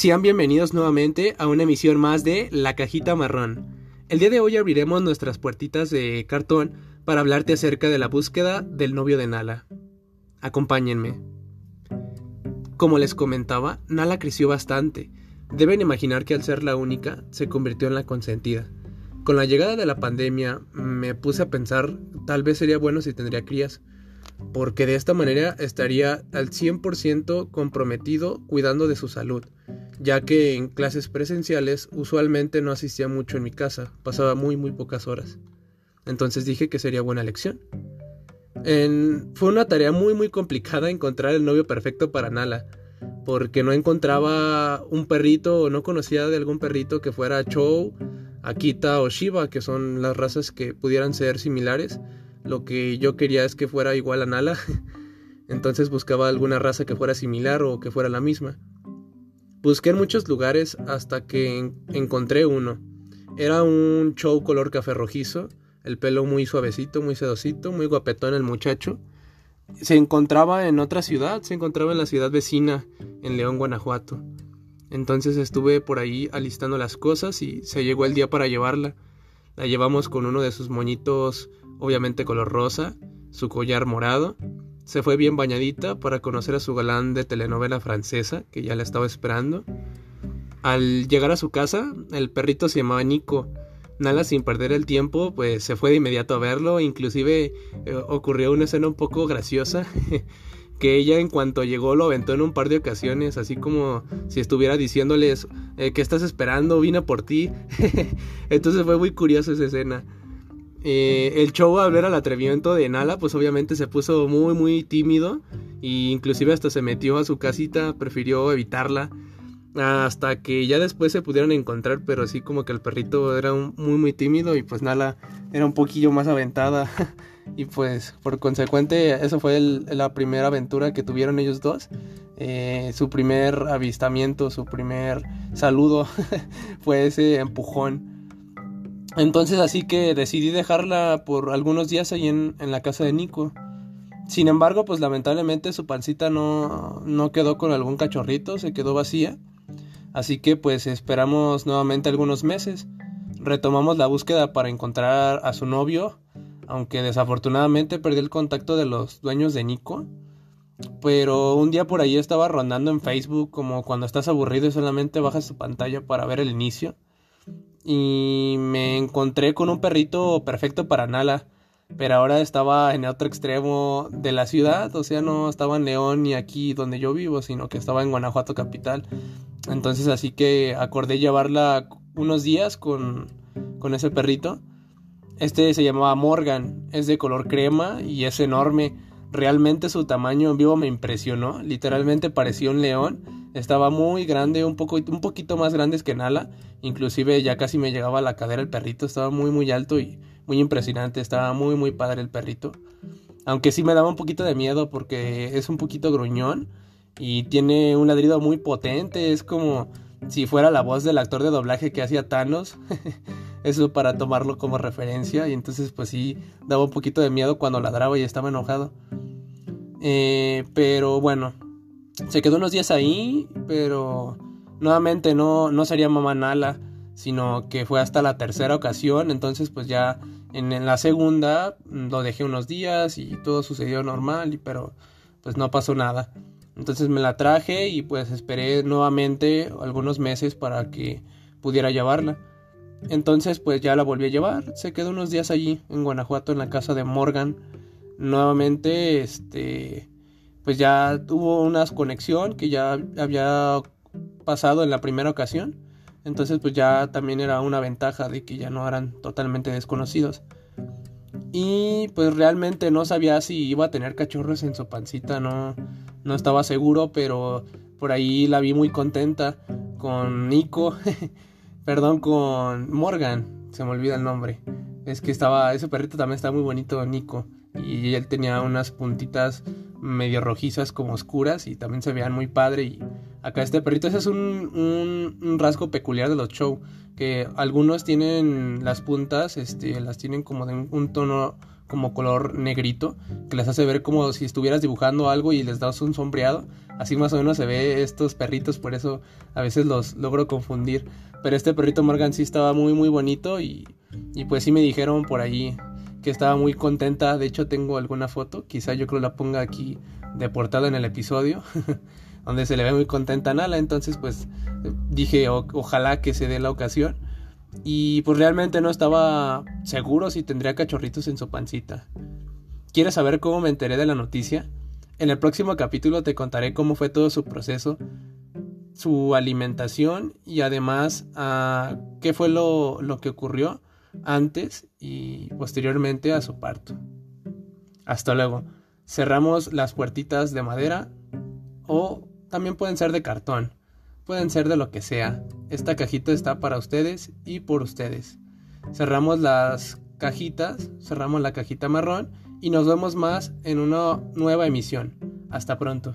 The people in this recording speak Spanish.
Sean bienvenidos nuevamente a una emisión más de La Cajita Marrón. El día de hoy abriremos nuestras puertitas de cartón para hablarte acerca de la búsqueda del novio de Nala. Acompáñenme. Como les comentaba, Nala creció bastante. Deben imaginar que al ser la única, se convirtió en la consentida. Con la llegada de la pandemia, me puse a pensar, tal vez sería bueno si tendría crías, porque de esta manera estaría al 100% comprometido cuidando de su salud, ya que en clases presenciales usualmente no asistía mucho en mi casa, pasaba muy muy pocas horas. Entonces dije que sería buena elección. fue una tarea muy muy complicada encontrar el novio perfecto para Nala, porque no encontraba un perrito o no conocía de algún perrito que fuera Chow, Akita o Shiba, que son las razas que pudieran ser similares lo que yo quería es que fuera igual a Nala. Entonces buscaba alguna raza que fuera similar o que fuera la misma. Busqué en muchos lugares hasta que encontré uno. Era un show color café rojizo, el pelo muy suavecito, muy sedosito, muy guapetón el muchacho. Se encontraba en otra ciudad, se encontraba en la ciudad vecina, en León, Guanajuato. Entonces estuve por ahí alistando las cosas y se llegó el día para llevarla. La llevamos con uno de sus moñitos obviamente color rosa, su collar morado. Se fue bien bañadita para conocer a su galán de telenovela francesa, que ya la estaba esperando. Al llegar a su casa, el perrito se llamaba Nico. Nala sin perder el tiempo, pues se fue de inmediato a verlo. Inclusive eh, ocurrió una escena un poco graciosa. que ella en cuanto llegó lo aventó en un par de ocasiones, así como si estuviera diciéndoles, eh, ¿qué estás esperando? Vine por ti. Entonces fue muy curiosa esa escena. Eh, el show al ver al atrevimiento de Nala, pues obviamente se puso muy muy tímido e inclusive hasta se metió a su casita, prefirió evitarla hasta que ya después se pudieron encontrar, pero así como que el perrito era muy muy tímido y pues Nala era un poquillo más aventada y pues por consecuente eso fue la primera aventura que tuvieron ellos dos. Eh, su primer avistamiento, su primer saludo fue ese empujón entonces así que decidí dejarla por algunos días ahí en, la casa de Nico. Sin embargo, pues lamentablemente su pancita no, no quedó con algún cachorrito, se quedó vacía. Así que pues esperamos nuevamente algunos meses. Retomamos la búsqueda para encontrar a su novio, aunque desafortunadamente perdí el contacto de los dueños de Nico. Pero un día por ahí estaba rondando en Facebook como cuando estás aburrido y solamente bajas tu pantalla para ver el inicio y me encontré con un perrito perfecto para Nala. Pero ahora estaba en el otro extremo de la ciudad, o sea, no estaba en León ni aquí donde yo vivo, sino que estaba en Guanajuato capital. Entonces así que acordé llevarla unos días con, con ese perrito. Este se llamaba Morgan, es de color crema y es enorme. Realmente su tamaño en vivo me impresionó, literalmente parecía un león estaba muy grande, un, poco, un poquito más grande que Nala. Inclusive ya casi me llegaba a la cadera el perrito. Estaba muy, muy alto y muy impresionante. Estaba muy, muy padre el perrito. Aunque sí me daba un poquito de miedo porque es un poquito gruñón. Y tiene un ladrido muy potente. Es como si fuera la voz del actor de doblaje que hacía Thanos. Eso para tomarlo como referencia. Y entonces pues sí, daba un poquito de miedo cuando ladraba y estaba enojado. Eh, pero bueno, se quedó unos días ahí, pero nuevamente no, no sería mamá Nala, sino que fue hasta la tercera ocasión, entonces pues ya en, la segunda lo dejé unos días y todo sucedió normal, pero pues no pasó nada. Entonces me la traje y pues esperé nuevamente algunos meses para que pudiera llevarla. Entonces pues ya la volví a llevar, se quedó unos días allí en Guanajuato en la casa de Morgan. Nuevamente este pues ya tuvo una conexión que ya había pasado en la primera ocasión. Entonces pues ya también era una ventaja de que ya no eran totalmente desconocidos. Y pues realmente no sabía si iba a tener cachorros en su pancita, no, no estaba seguro, pero por ahí la vi muy contenta con Nico, perdón, con Morgan, se me olvida el nombre. Es que estaba, ese perrito también está muy bonito, Nico. Y él tenía unas puntitas medio rojizas como oscuras y también se veían muy padre y acá este perrito ese es un, un, rasgo peculiar de los show que algunos tienen las puntas este las tienen como de un, tono como color negrito, que les hace ver como si estuvieras dibujando algo y les das un sombreado. Así más o menos se ve estos perritos, por eso a veces los logro confundir. Pero este perrito Morgan sí estaba muy muy bonito y, y pues sí me dijeron por ahí que estaba muy contenta. De hecho tengo alguna foto, quizá yo creo la ponga aquí de portada en el episodio, donde se le ve muy contenta a Nala. Entonces pues dije ojalá que se dé la ocasión. Y pues realmente no estaba seguro si tendría cachorritos en su pancita. ¿Quieres saber cómo me enteré de la noticia? En el próximo capítulo te contaré cómo fue todo su proceso, su alimentación y además ah, qué fue lo, lo que ocurrió antes y posteriormente a su parto. Hasta luego. Cerramos las puertitas de madera o también pueden ser de cartón pueden ser de lo que sea. Esta cajita está para ustedes y por ustedes. Cerramos las cajitas, cerramos la cajita marrón y nos vemos más en una nueva emisión. Hasta pronto.